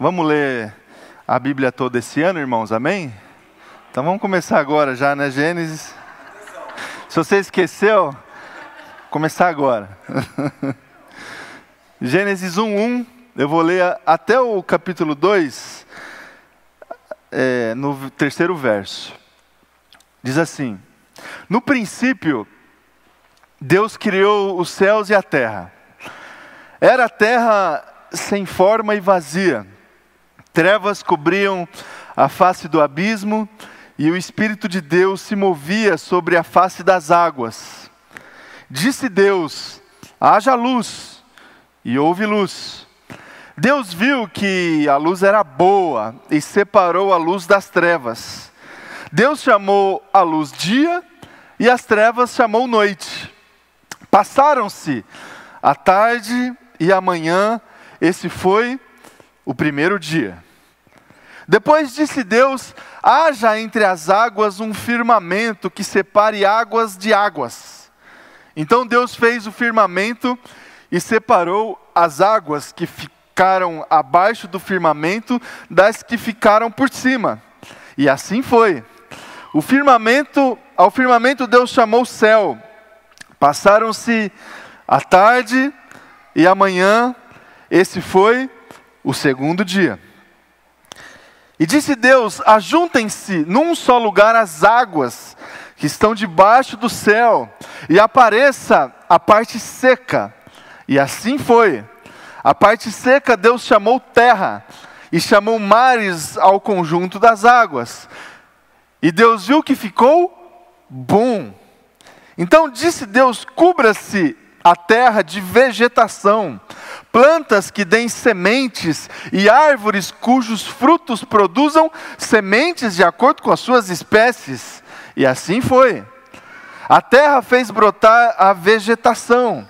Vamos ler a Bíblia toda esse ano, irmãos, amém? Então vamos começar agora já, né? Gênesis. Se você esqueceu, começar agora. Gênesis 1:1, eu vou ler até o capítulo 2, é, no terceiro verso. Diz assim: No princípio, Deus criou os céus e a terra. Era a terra sem forma e vazia. Trevas cobriam a face do abismo e o Espírito de Deus se movia sobre a face das águas. Disse Deus: haja luz, e houve luz. Deus viu que a luz era boa e separou a luz das trevas. Deus chamou a luz dia e as trevas chamou noite. Passaram-se a tarde e a manhã, esse foi o primeiro dia. Depois disse Deus: haja entre as águas um firmamento que separe águas de águas. Então Deus fez o firmamento e separou as águas que ficaram abaixo do firmamento das que ficaram por cima. E assim foi. O firmamento, ao firmamento Deus chamou céu. Passaram-se a tarde e a manhã, esse foi o segundo dia. E disse Deus: Ajuntem-se num só lugar as águas que estão debaixo do céu, e apareça a parte seca. E assim foi. A parte seca Deus chamou terra, e chamou mares ao conjunto das águas. E Deus viu que ficou bom. Então disse Deus: Cubra-se a terra de vegetação, plantas que deem sementes e árvores cujos frutos produzam sementes de acordo com as suas espécies. E assim foi. A terra fez brotar a vegetação,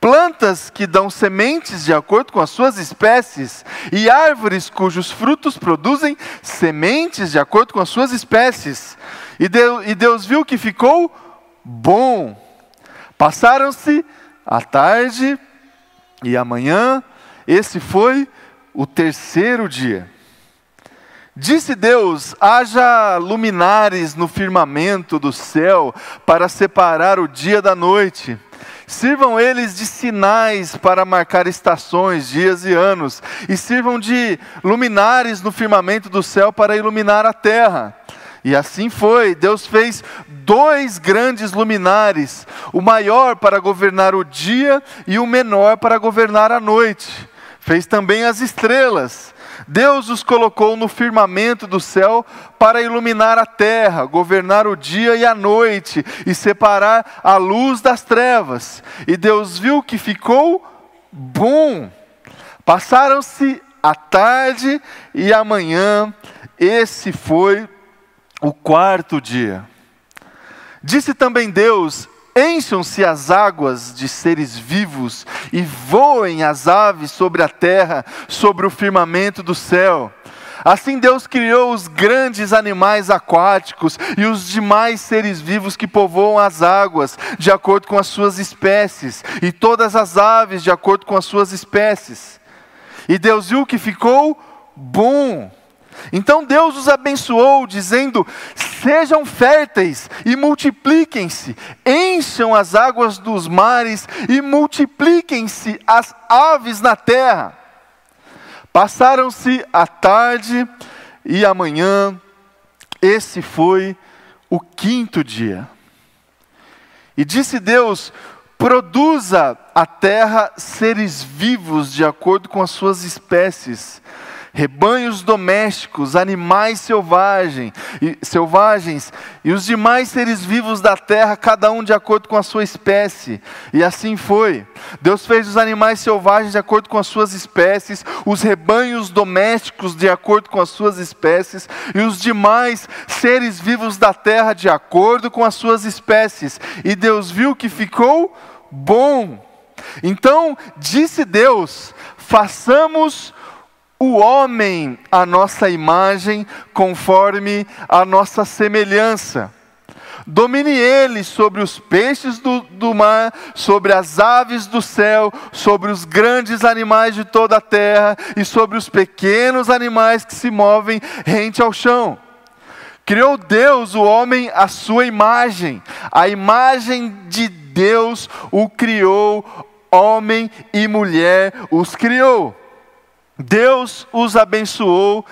plantas que dão sementes de acordo com as suas espécies, e árvores cujos frutos produzem sementes de acordo com as suas espécies. E Deus, e Deus viu que ficou bom. Passaram-se a tarde e amanhã, esse foi o terceiro dia. Disse Deus: haja luminares no firmamento do céu para separar o dia da noite. Sirvam eles de sinais para marcar estações, dias e anos, e sirvam de luminares no firmamento do céu para iluminar a terra. E assim foi, Deus fez dois grandes luminares, o maior para governar o dia e o menor para governar a noite. Fez também as estrelas. Deus os colocou no firmamento do céu para iluminar a terra, governar o dia e a noite e separar a luz das trevas. E Deus viu que ficou bom. Passaram-se a tarde e a manhã, esse foi o quarto dia. Disse também Deus: Encham-se as águas de seres vivos e voem as aves sobre a terra, sobre o firmamento do céu. Assim Deus criou os grandes animais aquáticos e os demais seres vivos que povoam as águas, de acordo com as suas espécies, e todas as aves de acordo com as suas espécies. E Deus viu que ficou bom. Então Deus os abençoou, dizendo: Sejam férteis e multipliquem-se, encham as águas dos mares e multipliquem-se as aves na terra. Passaram-se a tarde e a manhã, esse foi o quinto dia. E disse Deus: Produza a terra seres vivos de acordo com as suas espécies rebanhos domésticos, animais selvagem, e, selvagens e os demais seres vivos da terra, cada um de acordo com a sua espécie. E assim foi. Deus fez os animais selvagens de acordo com as suas espécies, os rebanhos domésticos de acordo com as suas espécies e os demais seres vivos da terra de acordo com as suas espécies. E Deus viu que ficou bom. Então disse Deus: façamos o homem a nossa imagem, conforme a nossa semelhança. Domine ele sobre os peixes do, do mar, sobre as aves do céu, sobre os grandes animais de toda a terra e sobre os pequenos animais que se movem rente ao chão. Criou Deus o homem à sua imagem, a imagem de Deus o criou, homem e mulher os criou. Deus os abençoou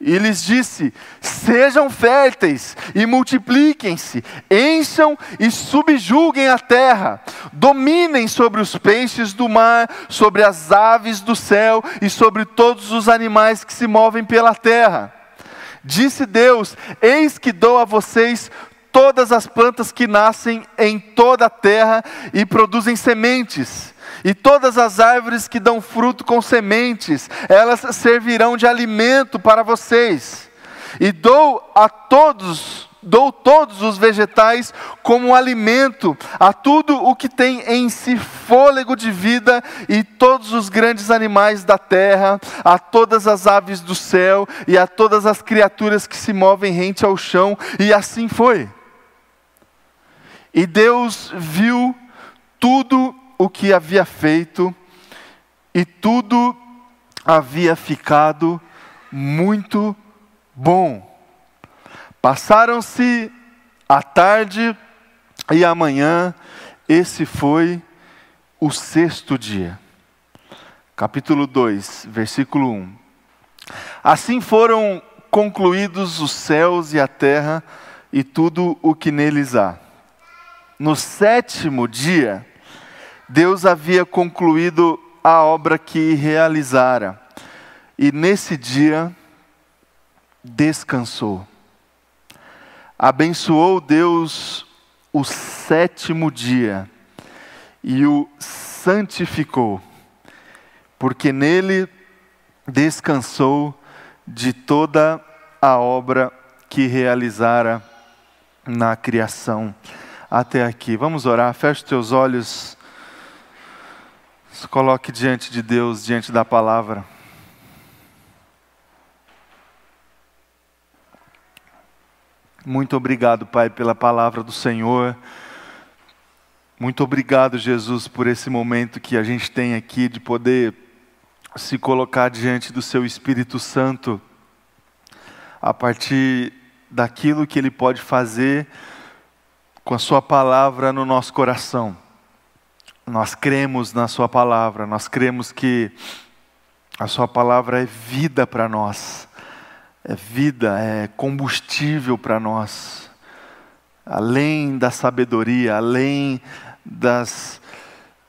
e lhes disse: Sejam férteis e multipliquem-se, encham e subjuguem a terra, dominem sobre os peixes do mar, sobre as aves do céu e sobre todos os animais que se movem pela terra. Disse Deus: Eis que dou a vocês todas as plantas que nascem em toda a terra e produzem sementes e todas as árvores que dão fruto com sementes, elas servirão de alimento para vocês. E dou a todos, dou todos os vegetais como alimento, a tudo o que tem em si fôlego de vida, e todos os grandes animais da terra, a todas as aves do céu, e a todas as criaturas que se movem rente ao chão, e assim foi. E Deus viu tudo o que havia feito e tudo havia ficado muito bom. Passaram-se a tarde e a manhã, esse foi o sexto dia. Capítulo 2, versículo 1. Assim foram concluídos os céus e a terra e tudo o que neles há. No sétimo dia, Deus havia concluído a obra que realizara. E nesse dia, descansou. Abençoou Deus o sétimo dia e o santificou, porque nele descansou de toda a obra que realizara na criação até aqui. Vamos orar, feche os teus olhos. Se coloque diante de Deus, diante da palavra. Muito obrigado, Pai, pela palavra do Senhor. Muito obrigado, Jesus, por esse momento que a gente tem aqui de poder se colocar diante do Seu Espírito Santo, a partir daquilo que Ele pode fazer com a Sua palavra no nosso coração. Nós cremos na Sua palavra, nós cremos que a Sua palavra é vida para nós, é vida, é combustível para nós. Além da sabedoria, além das,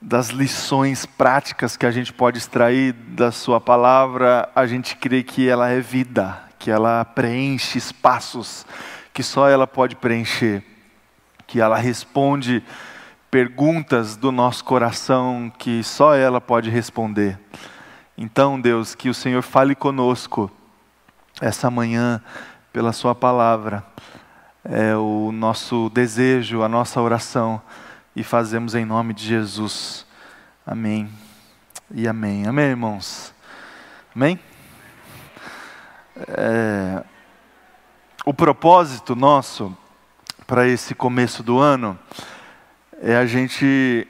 das lições práticas que a gente pode extrair da Sua palavra, a gente crê que ela é vida, que ela preenche espaços que só ela pode preencher, que ela responde perguntas do nosso coração que só ela pode responder. Então, Deus, que o Senhor fale conosco essa manhã pela Sua palavra. É o nosso desejo, a nossa oração e fazemos em nome de Jesus. Amém e amém. Amém, irmãos? Amém? É, o propósito nosso para esse começo do ano é a gente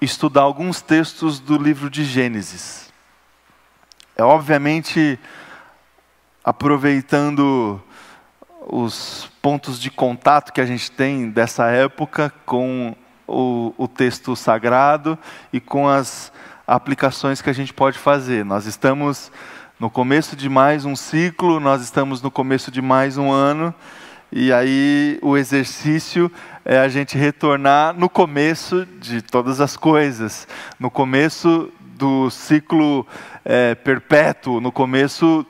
estudar alguns textos do livro de Gênesis. É obviamente aproveitando os pontos de contato que a gente tem dessa época com o, o, texto sagrado e com as aplicações que a gente pode fazer. Nós estamos no começo de mais um ciclo, nós estamos no começo de mais um ano, e aí o exercício é a gente retornar no começo de todas as coisas, no começo do ciclo é, perpétuo, no começo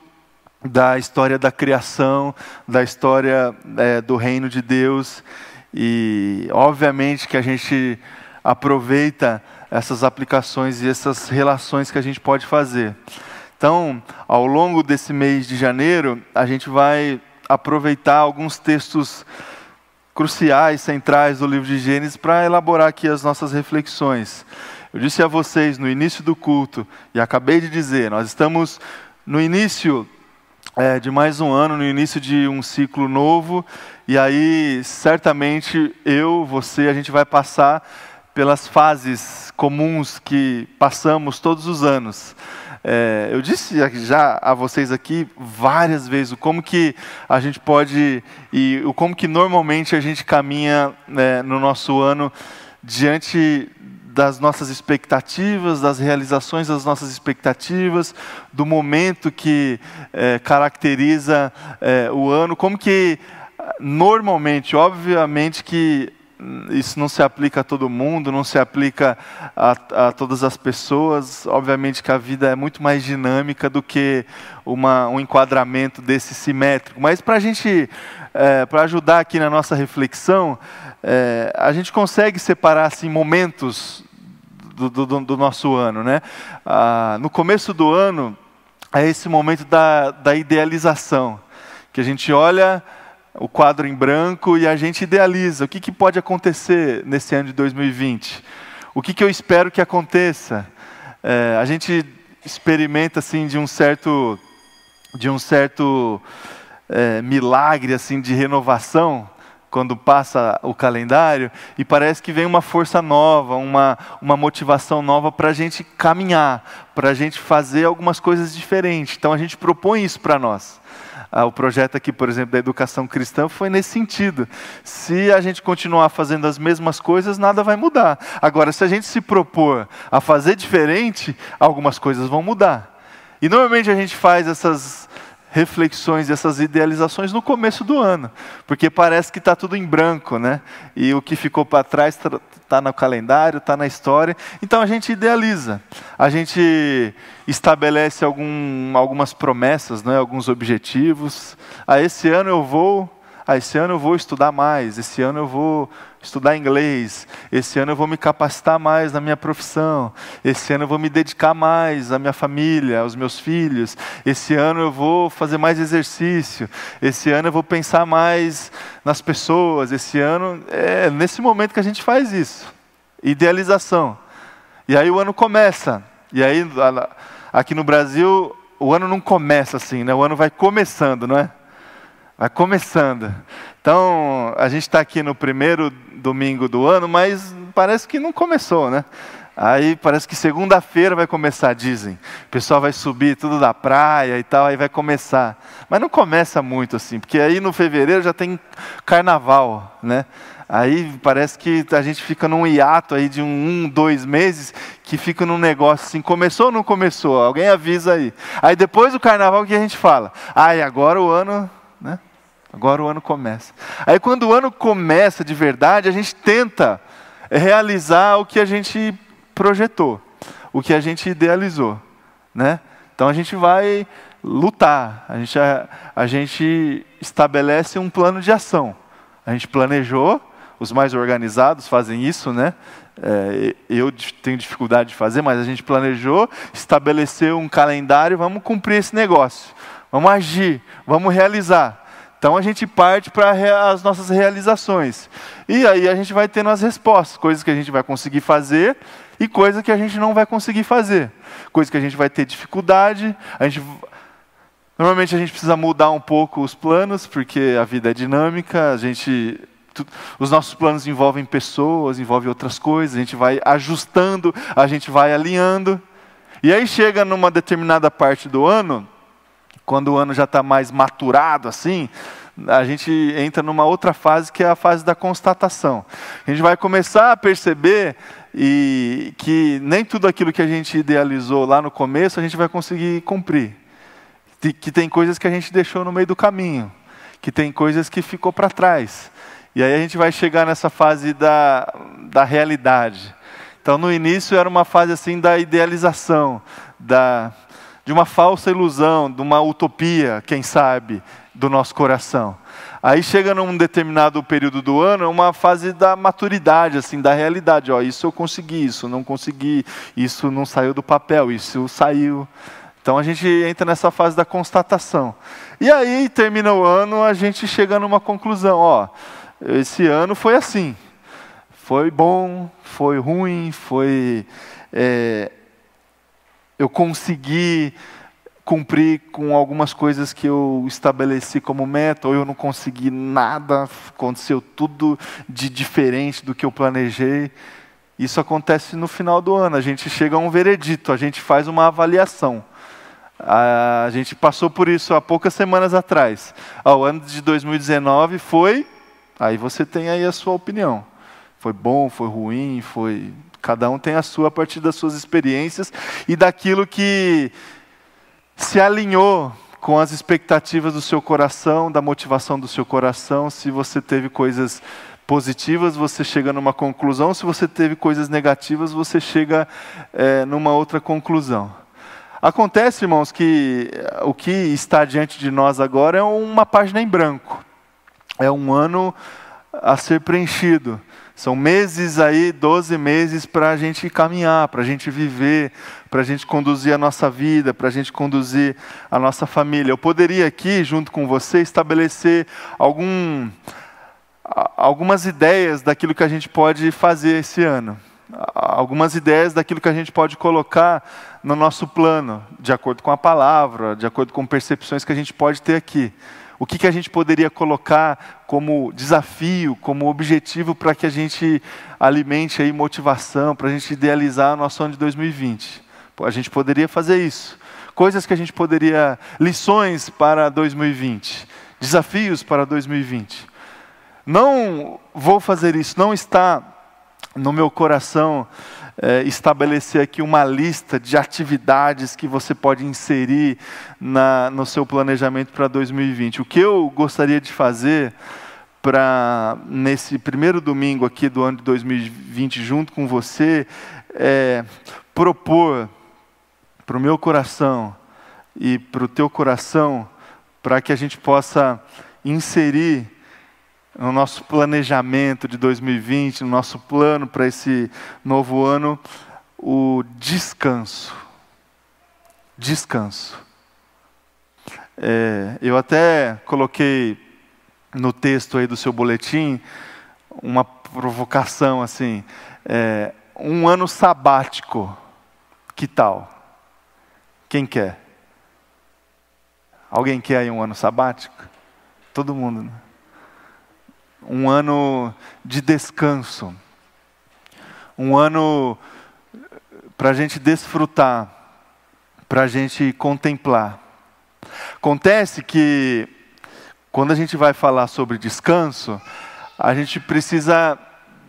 da história da criação, da história é, do reino de Deus. E, obviamente, que a gente aproveita essas aplicações e essas relações que a gente pode fazer. Então, ao longo desse mês de janeiro, a gente vai aproveitar alguns textos cruciais, centrais do livro de Gênesis para elaborar aqui as nossas reflexões. Eu disse a vocês no início do culto, e acabei de dizer, nós estamos no início é, de mais um ano, no início de um ciclo novo, e aí certamente eu, você, a gente vai passar pelas fases comuns que passamos todos os anos. É, eu disse já a vocês aqui várias vezes o como que a gente pode e o como que normalmente a gente caminha né, no nosso ano diante das nossas expectativas, das realizações das nossas expectativas, do momento que é, caracteriza é, o ano, como que normalmente, obviamente que isso não se aplica a todo mundo, não se aplica a, a, todas as pessoas. Obviamente que a vida é muito mais dinâmica do que uma, um enquadramento desse simétrico. Mas para a gente, é, para ajudar aqui na nossa reflexão, é, a gente consegue separar assim, momentos do, do, do nosso ano. Né? Ah, no começo do ano, é esse momento da, da idealização, que a gente olha o quadro em branco e a gente idealiza o que, que pode acontecer nesse ano de 2020. O que, que eu espero que aconteça. É, a gente experimenta assim de um certo, de um certo é, milagre assim de renovação quando passa o calendário e parece que vem uma força nova, uma, uma motivação nova para a gente caminhar, para a gente fazer algumas coisas diferentes. Então a gente propõe isso para nós. Ah, o projeto aqui, por exemplo, da educação cristã foi nesse sentido. Se a gente continuar fazendo as mesmas coisas, nada vai mudar. Agora, se a gente se propor a fazer diferente, algumas coisas vão mudar. E normalmente a gente faz essas reflexões, essas idealizações no começo do ano, porque parece que está tudo em branco, né? E o que ficou para trás está tá no calendário, está na história. Então a gente idealiza, a gente estabelece algum, algumas promessas, né? alguns objetivos. Ah, esse ano eu vou ah, esse ano eu vou estudar mais, esse ano eu vou estudar inglês, esse ano eu vou me capacitar mais na minha profissão, esse ano eu vou me dedicar mais à minha família, aos meus filhos, esse ano eu vou fazer mais exercício, esse ano eu vou pensar mais nas pessoas, esse ano é nesse momento que a gente faz isso. Idealização. E aí o ano começa. E aí aqui no Brasil o ano não começa assim, né? O ano vai começando, não é? Vai começando. Então, a gente está aqui no primeiro domingo do ano, mas parece que não começou, né? Aí parece que segunda-feira vai começar, dizem. O pessoal vai subir tudo da praia e tal, aí vai começar. Mas não começa muito assim, porque aí no fevereiro já tem carnaval, né? Aí parece que a gente fica num hiato aí de um, um, dois meses, que fica num negócio assim, começou ou não começou? Alguém avisa aí. Aí depois do carnaval o que a gente fala? Ai, agora o ano né? Agora o ano começa. Aí quando o ano começa de verdade, a gente tenta realizar o que a gente projetou, o que a gente idealizou, né? Então a gente vai lutar, a gente, a, a gente estabelece um plano de ação. A gente planejou, os mais organizados fazem isso, né? É, eu tenho dificuldade de fazer, mas a gente planejou, estabeleceu um calendário, vamos cumprir esse negócio. Vamos agir, vamos realizar. Então a gente parte para as nossas realizações. E aí a gente vai tendo as respostas, coisas que a gente vai conseguir fazer e coisas que a gente não vai conseguir fazer. Coisas que a gente vai ter dificuldade, a gente Normalmente a gente precisa mudar um pouco os planos, porque a vida é dinâmica, a gente os nossos planos envolvem pessoas, envolvem outras coisas, a gente vai ajustando, a gente vai alinhando. E aí chega numa determinada parte do ano, quando o ano já está mais maturado assim, a gente entra numa outra fase que é a fase da constatação. A gente vai começar a perceber e que nem tudo aquilo que a gente idealizou lá no começo a gente vai conseguir cumprir. Que tem coisas que a gente deixou no meio do caminho, que tem coisas que ficou para trás. E aí a gente vai chegar nessa fase da, da realidade. Então no início era uma fase assim da idealização, da de uma falsa ilusão, de uma utopia, quem sabe, do nosso coração. Aí chega num determinado período do ano, uma fase da maturidade, assim, da realidade. Ó, isso eu consegui, isso não consegui, isso não saiu do papel, isso saiu. Então a gente entra nessa fase da constatação. E aí termina o ano, a gente chega numa conclusão. Ó, esse ano foi assim. Foi bom, foi ruim, foi é, eu consegui cumprir com algumas coisas que eu estabeleci como meta, ou eu não consegui nada, aconteceu tudo de diferente do que eu planejei. Isso acontece no final do ano, a gente chega a um veredito, a gente faz uma avaliação. A gente passou por isso há poucas semanas atrás. O ano de 2019 foi, aí você tem aí a sua opinião. Foi bom, foi ruim, foi. Cada um tem a sua a partir das suas experiências e daquilo que se alinhou com as expectativas do seu coração, da motivação do seu coração. Se você teve coisas positivas, você chega numa conclusão. Se você teve coisas negativas, você chega é, numa outra conclusão. Acontece, irmãos, que o que está diante de nós agora é uma página em branco. É um ano a ser preenchido. São meses aí, 12 meses para a gente caminhar, para a gente viver, para a gente conduzir a nossa vida, para a gente conduzir a nossa família. Eu poderia aqui, junto com você, estabelecer algum, algumas ideias daquilo que a gente pode fazer esse ano. Algumas ideias daquilo que a gente pode colocar no nosso plano, de acordo com a palavra, de acordo com percepções que a gente pode ter aqui. O que, que a gente poderia colocar como desafio, como objetivo para que a gente alimente aí motivação, para a gente idealizar o nosso ano de 2020? A gente poderia fazer isso. Coisas que a gente poderia. lições para 2020, desafios para 2020. Não vou fazer isso, não está no meu coração é, estabelecer aqui uma lista de atividades que você pode inserir na, no seu planejamento para 2020. O que eu gostaria de fazer para nesse primeiro domingo aqui do ano de 2020 junto com você é propor para o meu coração e para o teu coração para que a gente possa inserir no nosso planejamento de 2020, no nosso plano para esse novo ano, o descanso. Descanso. É, eu até coloquei no texto aí do seu boletim uma provocação assim, é, um ano sabático, que tal? Quem quer? Alguém quer aí um ano sabático? Todo mundo, né? Um ano de descanso, um ano para a gente desfrutar, para a gente contemplar. Acontece que, quando a gente vai falar sobre descanso, a gente precisa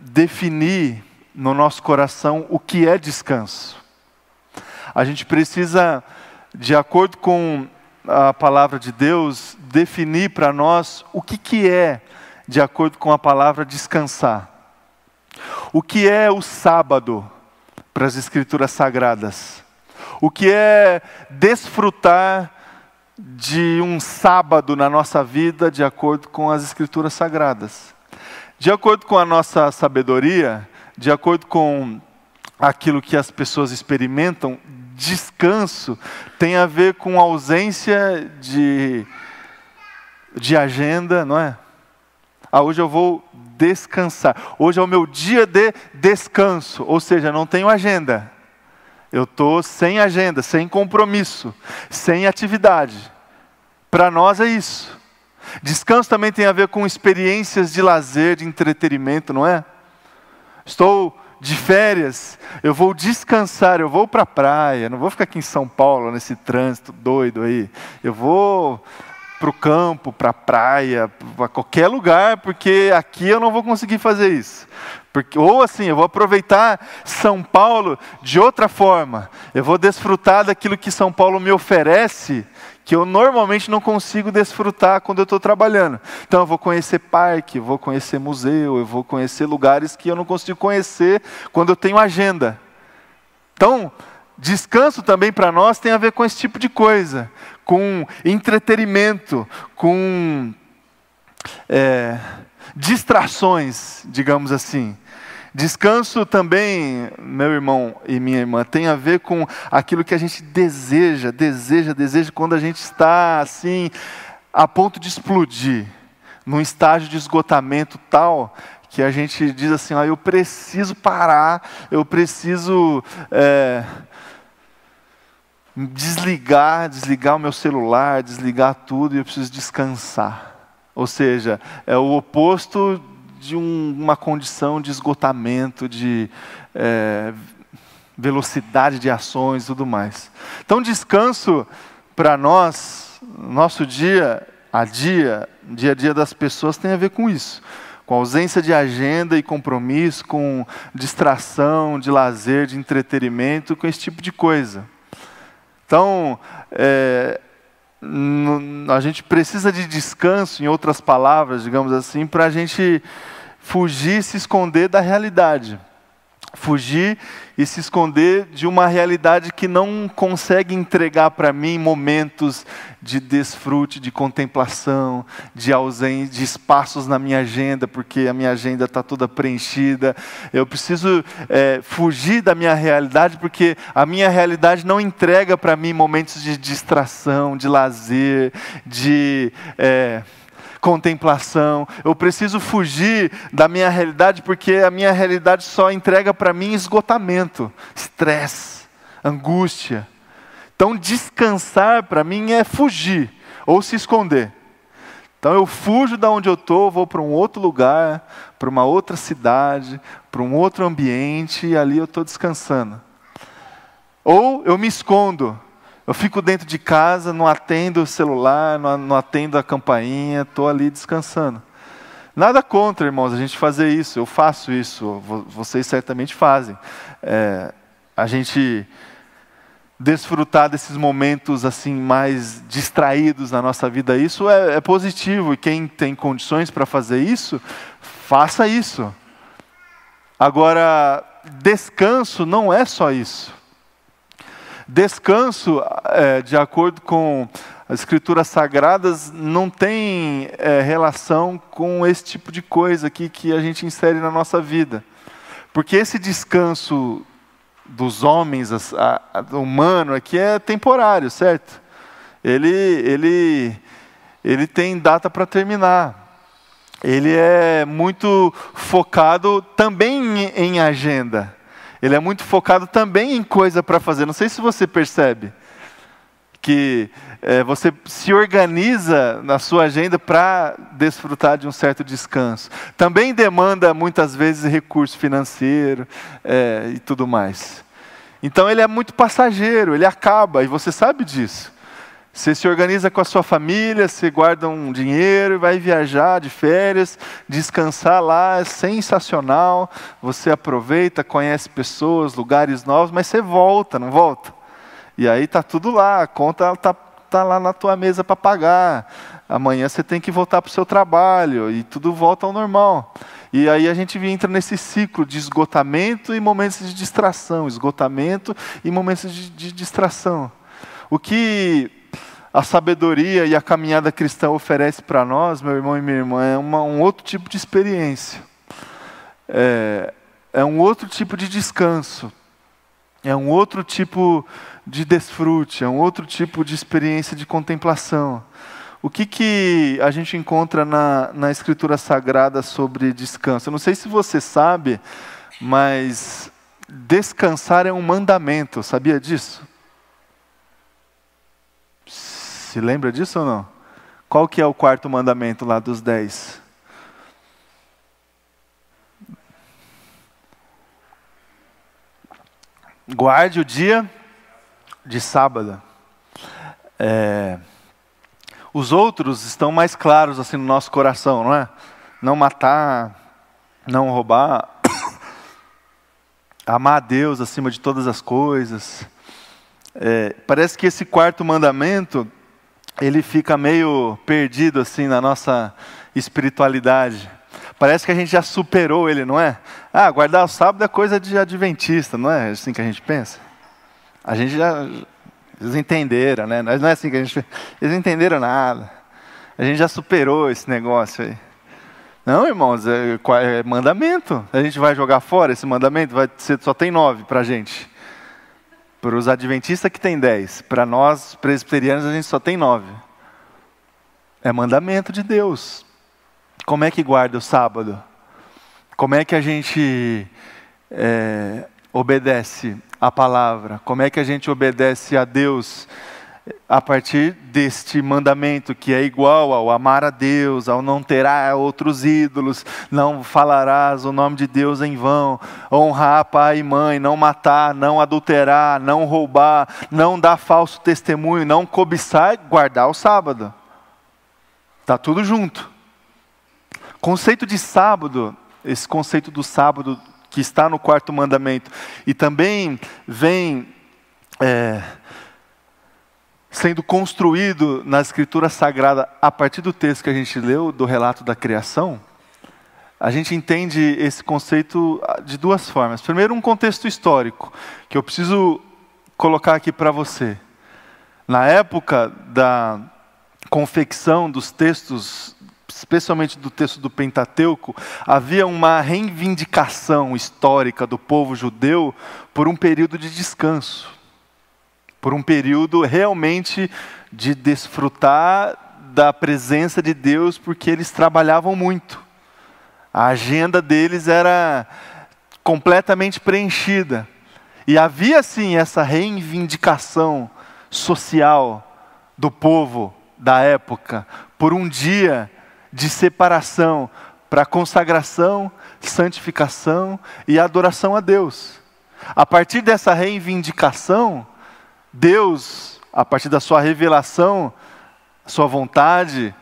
definir no nosso coração o que é descanso. A gente precisa, de acordo com a palavra de Deus, definir para nós o que, que é de acordo com a palavra descansar. O que é o sábado para as Escrituras Sagradas? O que é desfrutar de um sábado na nossa vida de acordo com as Escrituras Sagradas? De acordo com a nossa sabedoria, de acordo com aquilo que as pessoas experimentam, descanso tem a ver com ausência de, de agenda, não é? Ah, hoje eu vou descansar. Hoje é o meu dia de descanso, ou seja, não tenho agenda. Eu estou sem agenda, sem compromisso, sem atividade. Para nós é isso. Descanso também tem a ver com experiências de lazer, de entretenimento, não é? Estou de férias, eu vou descansar, eu vou para a praia, não vou ficar aqui em São Paulo nesse trânsito doido aí. Eu vou para o campo, para a praia, para qualquer lugar, porque aqui eu não vou conseguir fazer isso. Porque, ou assim, eu vou aproveitar São Paulo de outra forma. Eu vou desfrutar daquilo que São Paulo me oferece, que eu normalmente não consigo desfrutar quando eu estou trabalhando. Então eu vou conhecer parque, vou conhecer museu, eu vou conhecer lugares que eu não consigo conhecer quando eu tenho agenda. Então, descanso também para nós tem a ver com esse tipo de coisa com entretenimento, com é, distrações, digamos assim. Descanso também, meu irmão e minha irmã, tem a ver com aquilo que a gente deseja, deseja, deseja quando a gente está assim, a ponto de explodir, num estágio de esgotamento tal que a gente diz assim: ah, eu preciso parar, eu preciso. É, desligar, desligar o meu celular, desligar tudo e eu preciso descansar. Ou seja, é o oposto de um, uma condição de esgotamento, de é, velocidade de ações e tudo mais. Então, descanso para nós, nosso dia a dia, dia a dia das pessoas tem a ver com isso com ausência de agenda e compromisso, com distração, de lazer, de entretenimento, com esse tipo de coisa. Então, é, a gente precisa de descanso, em outras palavras, digamos assim, para a gente fugir, se esconder da realidade fugir e se esconder de uma realidade que não consegue entregar para mim momentos de desfrute, de contemplação, de ausência, de espaços na minha agenda, porque a minha agenda está toda preenchida. Eu preciso é, fugir da minha realidade, porque a minha realidade não entrega para mim momentos de distração, de lazer, de. É, contemplação. Eu preciso fugir da minha realidade porque a minha realidade só entrega para mim esgotamento, estresse, angústia. Então, descansar para mim é fugir ou se esconder. Então, eu fujo da onde eu estou, vou para um outro lugar, para uma outra cidade, para um outro ambiente e ali eu estou descansando. Ou eu me escondo, eu fico dentro de casa, não atendo o celular, não, atendo a campainha, estou ali descansando. Nada contra, irmãos, a gente fazer isso, eu faço isso, vocês certamente fazem. É, a gente desfrutar desses momentos assim mais distraídos na nossa vida, isso é, é positivo e quem tem condições para fazer isso, faça isso. Agora, descanso não é só isso. Descanso, é, de acordo com as escrituras sagradas, não tem é, relação com esse tipo de coisa aqui que a gente insere na nossa vida. Porque esse descanso dos homens, a, a, humano aqui é temporário, certo? Ele, ele, ele tem data para terminar. Ele é muito focado também em, em agenda. Ele é muito focado também em coisa para fazer. Não sei se você percebe que é, você se organiza na sua agenda para desfrutar de um certo descanso. Também demanda muitas vezes recurso financeiro é, e tudo mais. Então ele é muito passageiro, ele acaba e você sabe disso. Você se organiza com a sua família, você guarda um dinheiro, vai viajar de férias, descansar lá, é sensacional. Você aproveita, conhece pessoas, lugares novos, mas você volta, não volta? E aí tá tudo lá, a conta tá, tá lá na tua mesa para pagar. Amanhã você tem que voltar para o seu trabalho e tudo volta ao normal. E aí a gente entra nesse ciclo de esgotamento e momentos de distração, esgotamento e momentos de, de distração. O que a sabedoria e a caminhada cristã oferece para nós, meu irmão e minha irmã, é uma, um outro tipo de experiência. É, é um outro tipo de descanso. É um outro tipo de desfrute, é um outro tipo de experiência de contemplação. O que, que a gente encontra na, na Escritura Sagrada sobre descanso? Eu não sei se você sabe, mas descansar é um mandamento, sabia disso? Se lembra disso ou não? Qual que é o quarto mandamento lá dos dez? Guarde o dia de sábado. É, os outros estão mais claros assim no nosso coração, não é? Não matar, não roubar, amar a Deus acima de todas as coisas. É, parece que esse quarto mandamento ele fica meio perdido assim na nossa espiritualidade. Parece que a gente já superou ele, não é? Ah, guardar o sábado é coisa de adventista, não é assim que a gente pensa? A gente já. Eles entenderam, né? Não é assim que a gente. Eles entenderam nada. A gente já superou esse negócio aí. Não, irmãos, é, é mandamento. A gente vai jogar fora esse mandamento, vai ser, só tem nove para a gente. Para os adventistas que tem dez. Para nós, presbiterianos, a gente só tem nove. É mandamento de Deus. Como é que guarda o sábado? Como é que a gente é, obedece a palavra, como é que a gente obedece a Deus a partir deste mandamento que é igual ao amar a Deus, ao não terá outros ídolos, não falarás o nome de Deus em vão, honrar pai e mãe, não matar, não adulterar, não roubar, não dar falso testemunho, não cobiçar, guardar o sábado. Está tudo junto. Conceito de sábado, esse conceito do sábado que está no quarto mandamento, e também vem é, sendo construído na Escritura Sagrada a partir do texto que a gente leu, do relato da criação, a gente entende esse conceito ah, de duas formas. Primeiro, um contexto histórico, que eu preciso colocar aqui para você. Na época da confecção dos textos, especialmente do texto do Pentateuco, havia uma reivindicação histórica do povo judeu por um período de descanso por um período realmente de desfrutar da presença de Deus, porque eles trabalhavam muito. A agenda deles era completamente preenchida. E havia sim essa reivindicação social do povo da época por um dia de separação para consagração, santificação e adoração a Deus. A partir dessa reivindicação, Deus, a partir da sua revelação, sua vontade,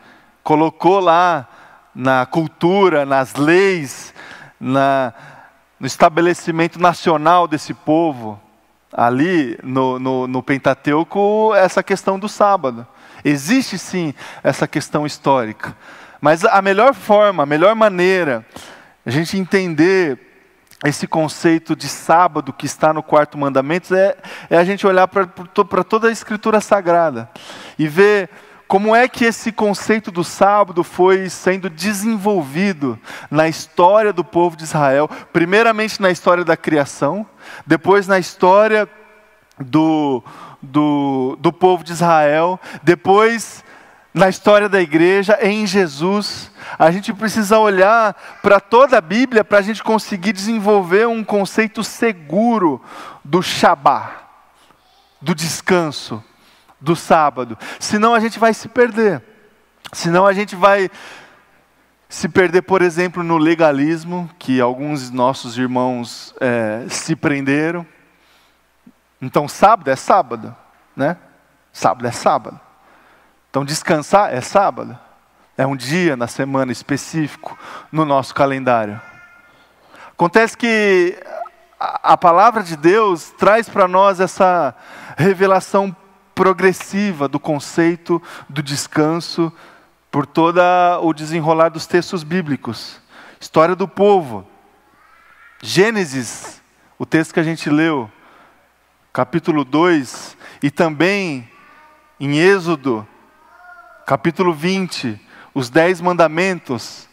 colocou lá na cultura, nas leis, na, no estabelecimento nacional desse povo, ali no, no, no Pentateuco, essa questão do sábado. Existe sim essa questão histórica. Mas a melhor forma, a melhor maneira, a gente entender esse conceito de sábado que está no quarto mandamento é, é a gente olhar para toda a escritura sagrada e ver como é que esse conceito do sábado foi sendo desenvolvido na história do povo de Israel, primeiramente na história da criação, depois na história do, do, do povo de Israel, depois na história da igreja, em Jesus. A gente precisa olhar para toda a Bíblia para a gente conseguir desenvolver um conceito seguro do Shabá, do descanso, do sábado. Senão a gente vai se perder. Senão a gente vai se perder, por exemplo, no legalismo, que alguns nossos irmãos é, se prenderam. Então, sábado é sábado, né? Sábado é sábado. Então, descansar é sábado. É um dia na semana específico no nosso calendário. Acontece que a palavra de Deus traz para nós essa revelação progressiva do conceito do descanso por todo o desenrolar dos textos bíblicos. História do povo. Gênesis, o texto que a gente leu, capítulo 2, e também em Êxodo, capítulo 20, os Dez Mandamentos,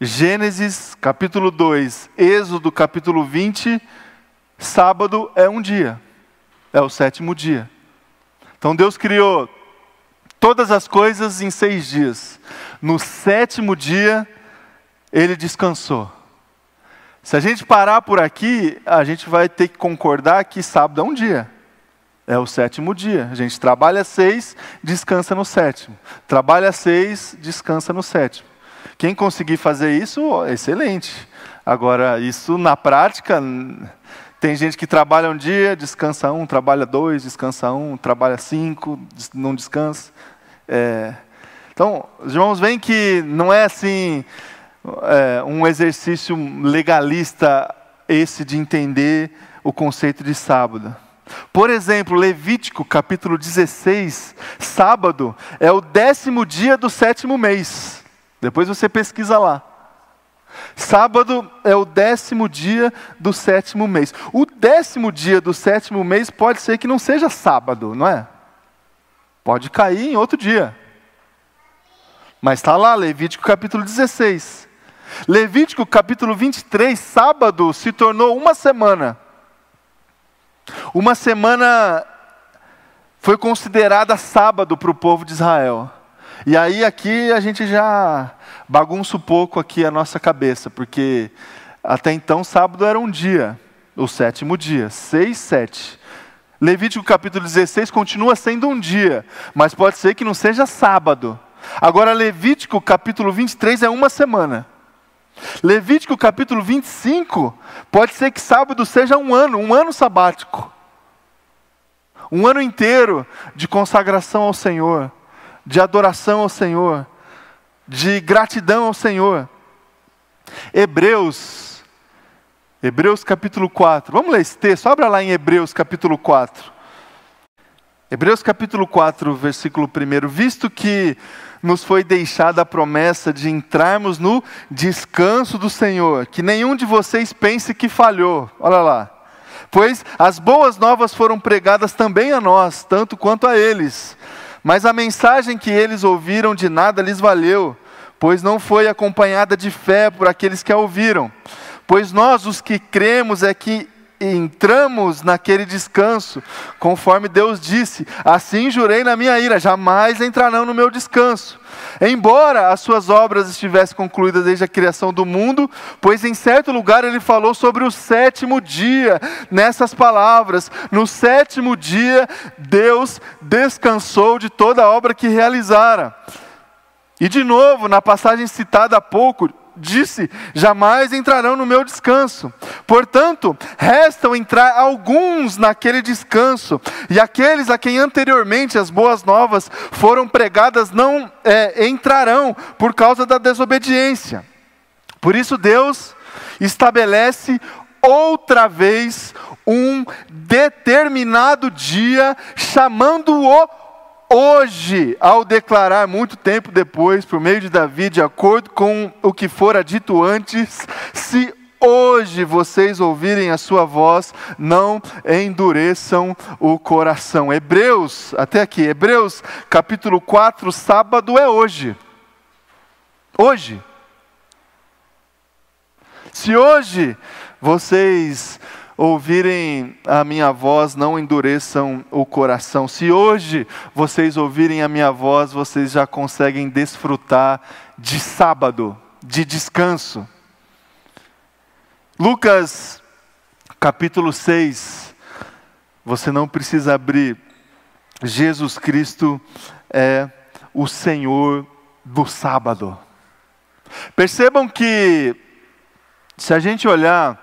Gênesis capítulo 2, Êxodo capítulo 20, sábado é um dia, é o sétimo dia. Então Deus criou todas as coisas em seis dias. No sétimo dia, ele descansou. Se a gente parar por aqui, a gente vai ter que concordar que sábado é um dia. É o sétimo dia. A gente trabalha seis, descansa no sétimo. Trabalha seis, descansa no sétimo. Quem conseguir fazer isso, excelente. Agora, isso na prática, tem gente que trabalha um dia, descansa um, trabalha dois, descansa um, trabalha cinco, não descansa. É... Então, os irmãos veem que não é assim é, um exercício legalista esse de entender o conceito de sábado. Por exemplo, Levítico capítulo 16, sábado, é o décimo dia do sétimo mês. Depois você pesquisa lá. Sábado é o décimo dia do sétimo mês. O décimo dia do sétimo mês pode ser que não seja sábado, não é? Pode cair em outro dia. Mas está lá, Levítico capítulo 16. Levítico capítulo 23, sábado se tornou uma semana. Uma semana foi considerada sábado para o povo de Israel. E aí aqui a gente já bagunça um pouco aqui a nossa cabeça, porque até então sábado era um dia. o sétimo dia. 6, 7. Levítico capítulo 16 continua sendo um dia, mas pode ser que não seja sábado. Agora, Levítico capítulo 23 é uma semana. Levítico capítulo 25, pode ser que sábado seja um ano, um ano sabático. Um ano inteiro de consagração ao Senhor, de adoração ao Senhor, de gratidão ao Senhor. Hebreus, Hebreus capítulo 4. Vamos ler esse texto, abra lá em Hebreus capítulo 4. Hebreus capítulo 4, versículo 1. Visto que nos foi deixada a promessa de entrarmos no descanso do Senhor, que nenhum de vocês pense que falhou. Olha lá. Pois as boas novas foram pregadas também a nós, tanto quanto a eles. Mas a mensagem que eles ouviram de nada lhes valeu pois não foi acompanhada de fé por aqueles que a ouviram. Pois nós, os que cremos, é que entramos naquele descanso, conforme Deus disse: Assim jurei na minha ira, jamais entrarão no meu descanso. Embora as suas obras estivessem concluídas desde a criação do mundo, pois em certo lugar ele falou sobre o sétimo dia, nessas palavras: No sétimo dia Deus descansou de toda a obra que realizara. E de novo, na passagem citada há pouco, disse: Jamais entrarão no meu descanso. Portanto, restam entrar alguns naquele descanso, e aqueles a quem anteriormente as boas novas foram pregadas não é, entrarão por causa da desobediência. Por isso, Deus estabelece outra vez um determinado dia, chamando-o hoje, ao declarar muito tempo depois, por meio de Davi, de acordo com o que fora dito antes, se hoje vocês ouvirem a sua voz, não endureçam o coração. Hebreus, até aqui, Hebreus capítulo 4, sábado é hoje. Hoje. Se hoje vocês ouvirem a minha voz, não endureçam o coração. Se hoje vocês ouvirem a minha voz, vocês já conseguem desfrutar de sábado, de descanso. Lucas capítulo 6, você não precisa abrir. Jesus Cristo é o Senhor do sábado. Percebam que, se a gente olhar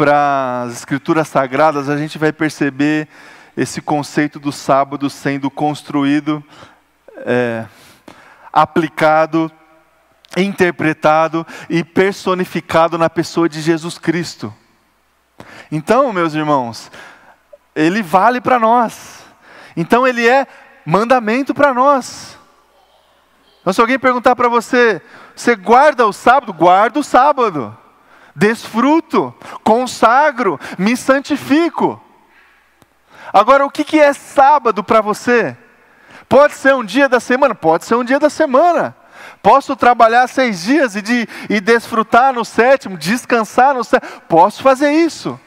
para as Escrituras Sagradas, a gente vai perceber esse conceito do sábado sendo construído, é, aplicado, interpretado e personificado na pessoa de Jesus Cristo. Então, meus irmãos, ele vale para nós. Então, ele é mandamento para nós. Então, se alguém perguntar para você, você guarda o sábado? Guarda o sábado desfruto, consagro, me santifico. Agora, o que é sábado para você? Pode ser um dia da semana? Pode ser um dia da semana. Posso trabalhar seis dias e, de, e desfrutar no sétimo, descansar no sétimo? Posso fazer isso.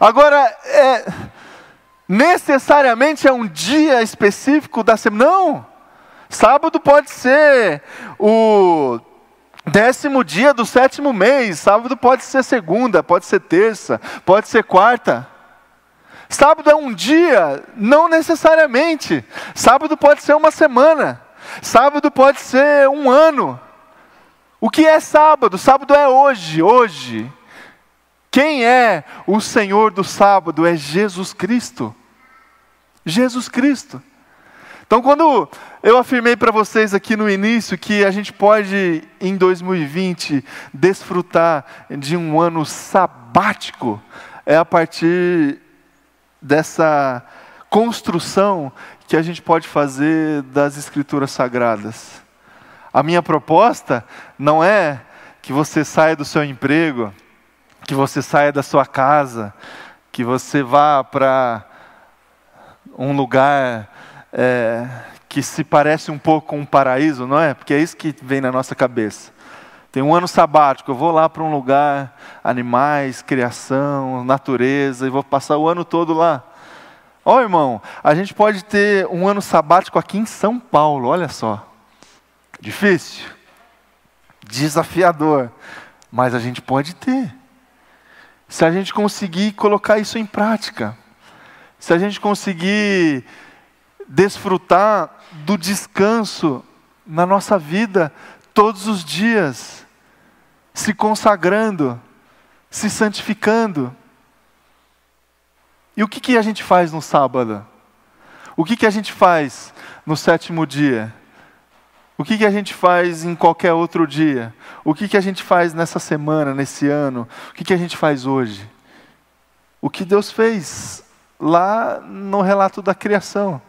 Agora, é, necessariamente é um dia específico da semana? Não. Sábado pode ser o Décimo dia do sétimo mês, sábado pode ser segunda, pode ser terça, pode ser quarta. Sábado é um dia, não necessariamente. Sábado pode ser uma semana. Sábado pode ser um ano. O que é sábado? Sábado é hoje, hoje. Quem é o Senhor do sábado? É Jesus Cristo. Jesus Cristo. Então, quando eu afirmei para vocês aqui no início que a gente pode, em 2020, desfrutar de um ano sabático, é a partir dessa construção que a gente pode fazer das Escrituras Sagradas. A minha proposta não é que você saia do seu emprego, que você saia da sua casa, que você vá para um lugar é, que se parece um pouco com um paraíso, não é? Porque é isso que vem na nossa cabeça. Tem um ano sabático, eu vou lá para um lugar, animais, criação, natureza, e vou passar o ano todo lá. Ó oh, irmão, a gente pode ter um ano sabático aqui em São Paulo, olha só. Difícil, desafiador, mas a gente pode ter. Se a gente conseguir colocar isso em prática, se a gente conseguir desfrutar do descanso na nossa vida todos os dias, se consagrando, se santificando. E o que, que a gente faz no sábado? O que, que a gente faz no sétimo dia? O que, que a gente faz em qualquer outro dia? O que, que a gente faz nessa semana, nesse ano? O que, que a gente faz hoje? O que Deus fez lá no relato da criação.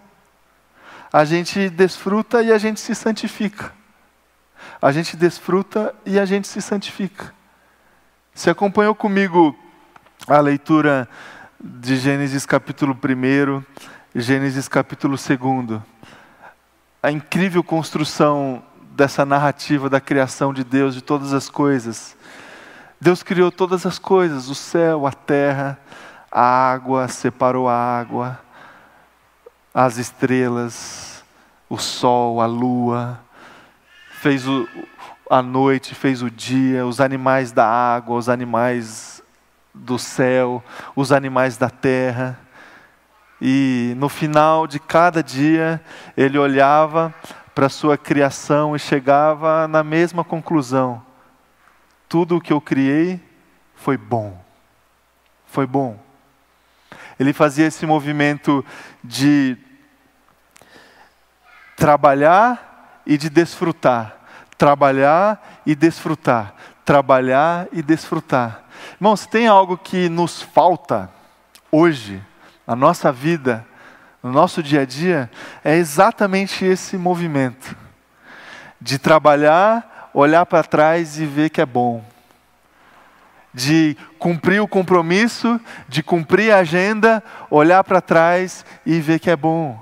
A gente desfruta e a gente se santifica. A gente desfruta e a gente se santifica. Você acompanhou comigo a leitura de Gênesis capítulo 1, Gênesis capítulo 2 a incrível construção dessa narrativa da criação de Deus, de todas as coisas. Deus criou todas as coisas, o céu, a terra, a água, separou a água, as estrelas, o sol, a lua, fez o, a noite, fez o dia, os animais da água, os animais do céu, os animais da terra. E no final de cada dia, ele olhava para a sua criação e chegava na mesma conclusão: tudo o que eu criei foi bom. Foi bom. Ele fazia esse movimento de trabalhar e de desfrutar, trabalhar e desfrutar, trabalhar e desfrutar. Irmãos, tem algo que nos falta hoje a nossa vida, no nosso dia a dia, é exatamente esse movimento de trabalhar, olhar para trás e ver que é bom. De cumprir o compromisso, de cumprir a agenda, olhar para trás e ver que é bom.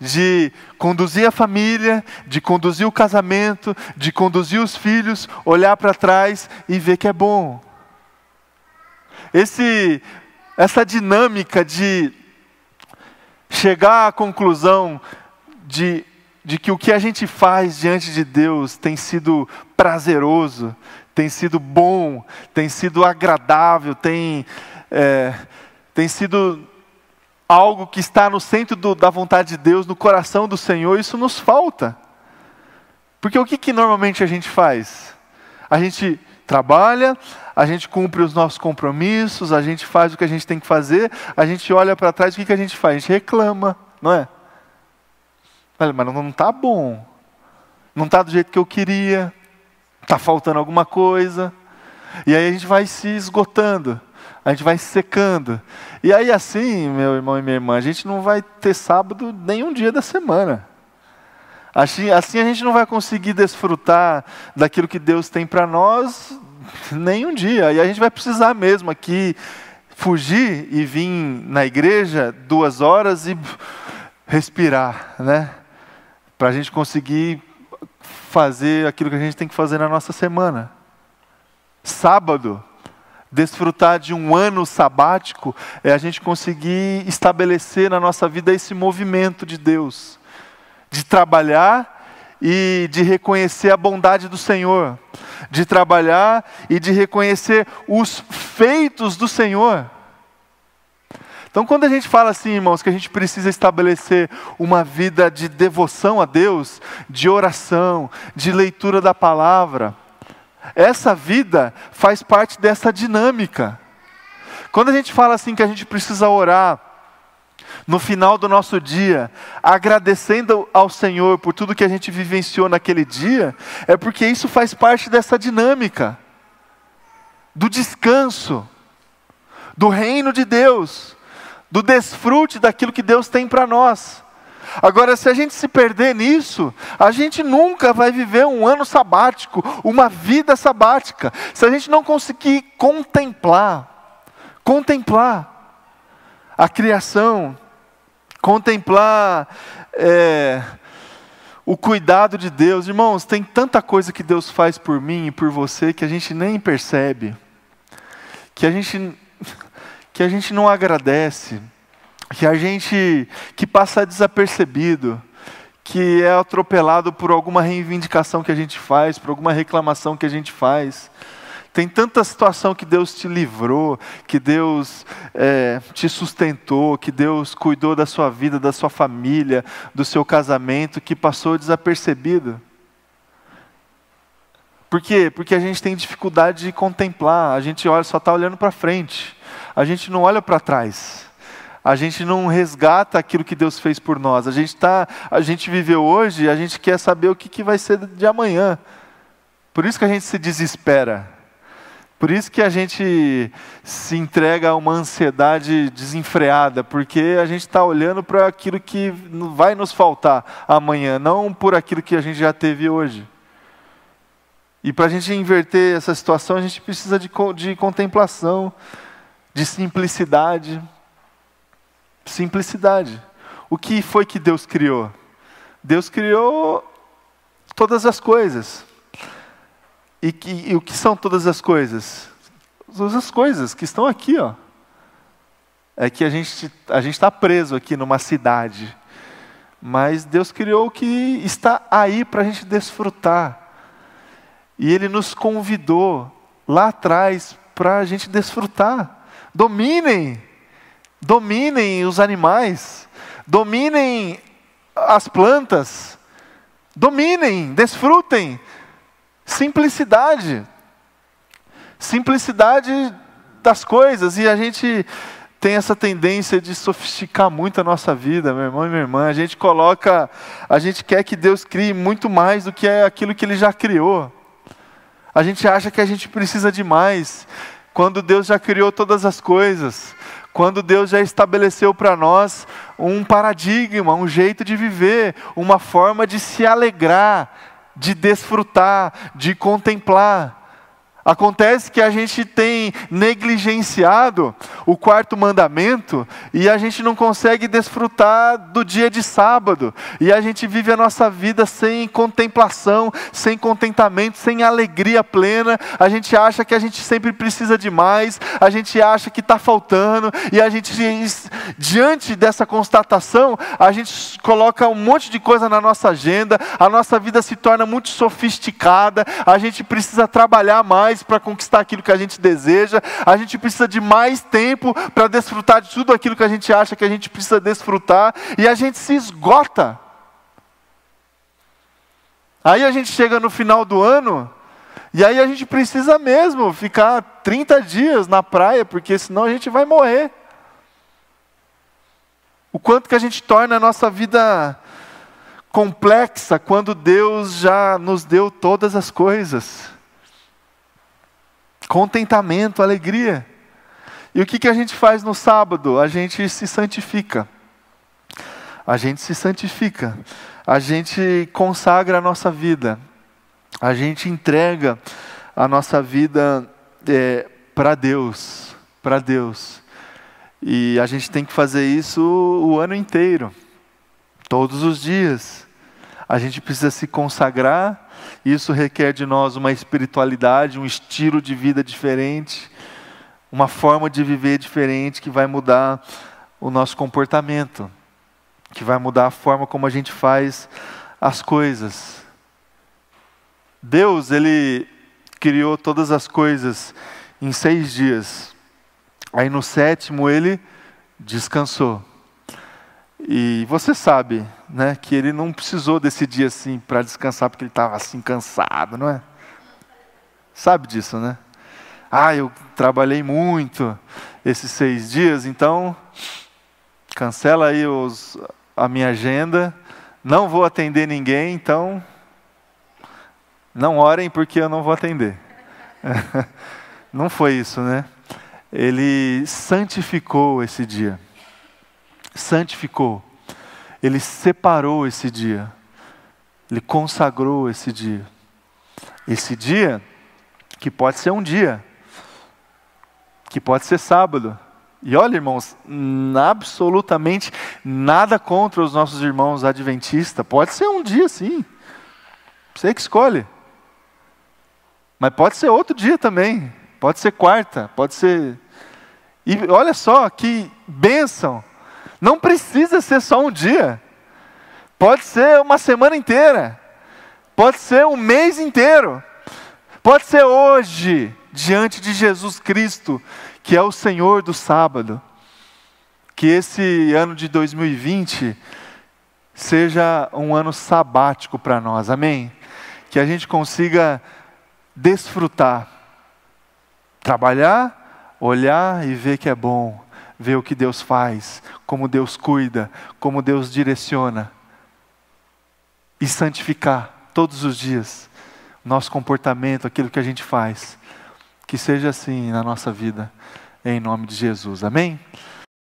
De conduzir a família, de conduzir o casamento, de conduzir os filhos, olhar para trás e ver que é bom. Esse essa dinâmica de chegar à conclusão de, de que o que a gente faz diante de Deus tem sido prazeroso, tem sido bom, tem sido agradável, tem, é, tem sido algo que está no centro do, da vontade de Deus, no coração do Senhor, isso nos falta. Porque o que, que normalmente a gente faz? A gente trabalha, a gente cumpre os nossos compromissos, a gente faz o que a gente tem que fazer, a gente olha para trás, o que, que a gente faz? A gente reclama, não é? Mas não está bom, não está do jeito que eu queria, está faltando alguma coisa. E aí a gente vai se esgotando, a gente vai se secando. E aí assim, meu irmão e minha irmã, a gente não vai ter sábado nenhum dia da semana. Assim, assim a gente não vai conseguir desfrutar daquilo que Deus tem para nós nem um dia. E a gente vai precisar mesmo aqui fugir e vir na igreja duas horas e respirar, né? Para a gente conseguir fazer aquilo que a gente tem que fazer na nossa semana. Sábado, desfrutar de um ano sabático é a gente conseguir estabelecer na nossa vida esse movimento de Deus, de trabalhar e de reconhecer a bondade do Senhor, de trabalhar e de reconhecer os feitos do Senhor. Então, quando a gente fala assim, irmãos, que a gente precisa estabelecer uma vida de devoção a Deus, de oração, de leitura da palavra, essa vida faz parte dessa dinâmica. Quando a gente fala assim que a gente precisa orar, no final do nosso dia, agradecendo ao Senhor por tudo que a gente vivenciou naquele dia, é porque isso faz parte dessa dinâmica do descanso, do reino de Deus, do desfrute daquilo que Deus tem para nós. Agora, se a gente se perder nisso, a gente nunca vai viver um ano sabático, uma vida sabática. Se a gente não conseguir contemplar, contemplar a criação, contemplar é, o cuidado de Deus. Irmãos, tem tanta coisa que Deus faz por mim e por você que a gente nem percebe, que a gente, que a gente não agradece, que a gente que passa desapercebido, que é atropelado por alguma reivindicação que a gente faz, por alguma reclamação que a gente faz, Tem tanta situação que Deus te livrou, que Deus é, te sustentou, que Deus cuidou da sua vida, da sua família, do seu casamento, que passou desapercebido. Por quê? Porque a gente tem dificuldade de contemplar, a gente olha, só está olhando para frente, a gente não olha para trás, a gente não resgata aquilo que Deus fez por nós, a gente, tá, a gente viveu hoje, a gente quer saber o que, que vai ser de amanhã. Por isso que a gente se desespera. Por isso que a gente se entrega a uma ansiedade desenfreada, porque a gente está olhando para aquilo que vai nos faltar amanhã, não por aquilo que a gente já teve hoje. E para a gente inverter essa situação, a gente precisa de, de contemplação, de simplicidade. Simplicidade. O que foi que Deus criou? Deus criou todas as coisas. E, que, e o que são todas as coisas? Todas as coisas que estão aqui, ó. É que a gente a gente está preso aqui numa cidade, mas Deus criou o que está aí para a gente desfrutar. E Ele nos convidou lá atrás para a gente desfrutar. Dominem, dominem os animais, dominem as plantas, dominem, desfrutem Simplicidade. Simplicidade das coisas. E a gente tem essa tendência de sofisticar muito a nossa vida, meu irmão e minha irmã. A gente coloca, a gente quer que Deus crie muito mais do que é aquilo que Ele já criou. A gente acha que a gente precisa de mais, quando Deus já criou todas as coisas, quando Deus já estabeleceu para nós um paradigma, um jeito de viver, uma forma de se alegrar, de desfrutar, de contemplar. Acontece que a gente tem negligenciado o quarto mandamento e a gente não consegue desfrutar do dia de sábado. E a gente vive a nossa vida sem contemplação, sem contentamento, sem alegria plena. A gente acha que a gente sempre precisa de mais, a gente acha que está faltando. E a gente, diante dessa constatação, a gente coloca um monte de coisa na nossa agenda, a nossa vida se torna muito sofisticada, a gente precisa trabalhar mais mais para conquistar aquilo que a gente deseja, a gente precisa de mais tempo para desfrutar de tudo aquilo que a gente acha que a gente precisa desfrutar, e a gente se esgota. Aí a gente chega no final do ano, e aí a gente precisa mesmo ficar 30 dias na praia, porque senão a gente vai morrer. O quanto que a gente torna a nossa vida complexa quando Deus já nos deu todas as coisas contentamento, alegria. E o que, que a gente faz no sábado? A gente se santifica. A gente se santifica. A gente consagra a nossa vida. A gente entrega a nossa vida é, para Deus. Para Deus. E a gente tem que fazer isso o ano inteiro. Todos os dias. A gente precisa se consagrar isso requer de nós uma espiritualidade, um estilo de vida diferente, uma forma de viver diferente que vai mudar o nosso comportamento, que vai mudar a forma como a gente faz as coisas. Deus, Ele criou todas as coisas em seis dias. Aí no sétimo Ele descansou. E você sabe, né, que ele não precisou desse dia assim para descansar porque ele estava assim cansado, não é? Sabe disso, né? Ah, eu trabalhei muito esses seis dias, então cancela aí os, a minha agenda, não vou atender ninguém, então não orem porque eu não vou atender. não foi isso, né? Ele santificou esse dia santificou, ele separou esse dia, ele consagrou esse dia. Esse dia, que pode ser um dia, que pode ser sábado. E olha, irmãos, absolutamente nada contra os nossos irmãos adventistas. Pode ser um dia, sim. Você que escolhe. Mas pode ser outro dia também. Pode ser quarta, pode ser. E olha só que bênção não precisa ser só um dia. Pode ser uma semana inteira. Pode ser um mês inteiro. Pode ser hoje. diante de Jesus Cristo, que é o Senhor do sábado. Que esse ano de 2020 seja um ano sabático para nós, amém? Que a gente consiga desfrutar, trabalhar, olhar e ver que é bom, ver o que Deus faz, como Deus cuida, como Deus direciona, e santificar todos os dias nosso comportamento, aquilo que a gente faz. Que seja assim na nossa vida, em nome de Jesus. Amém?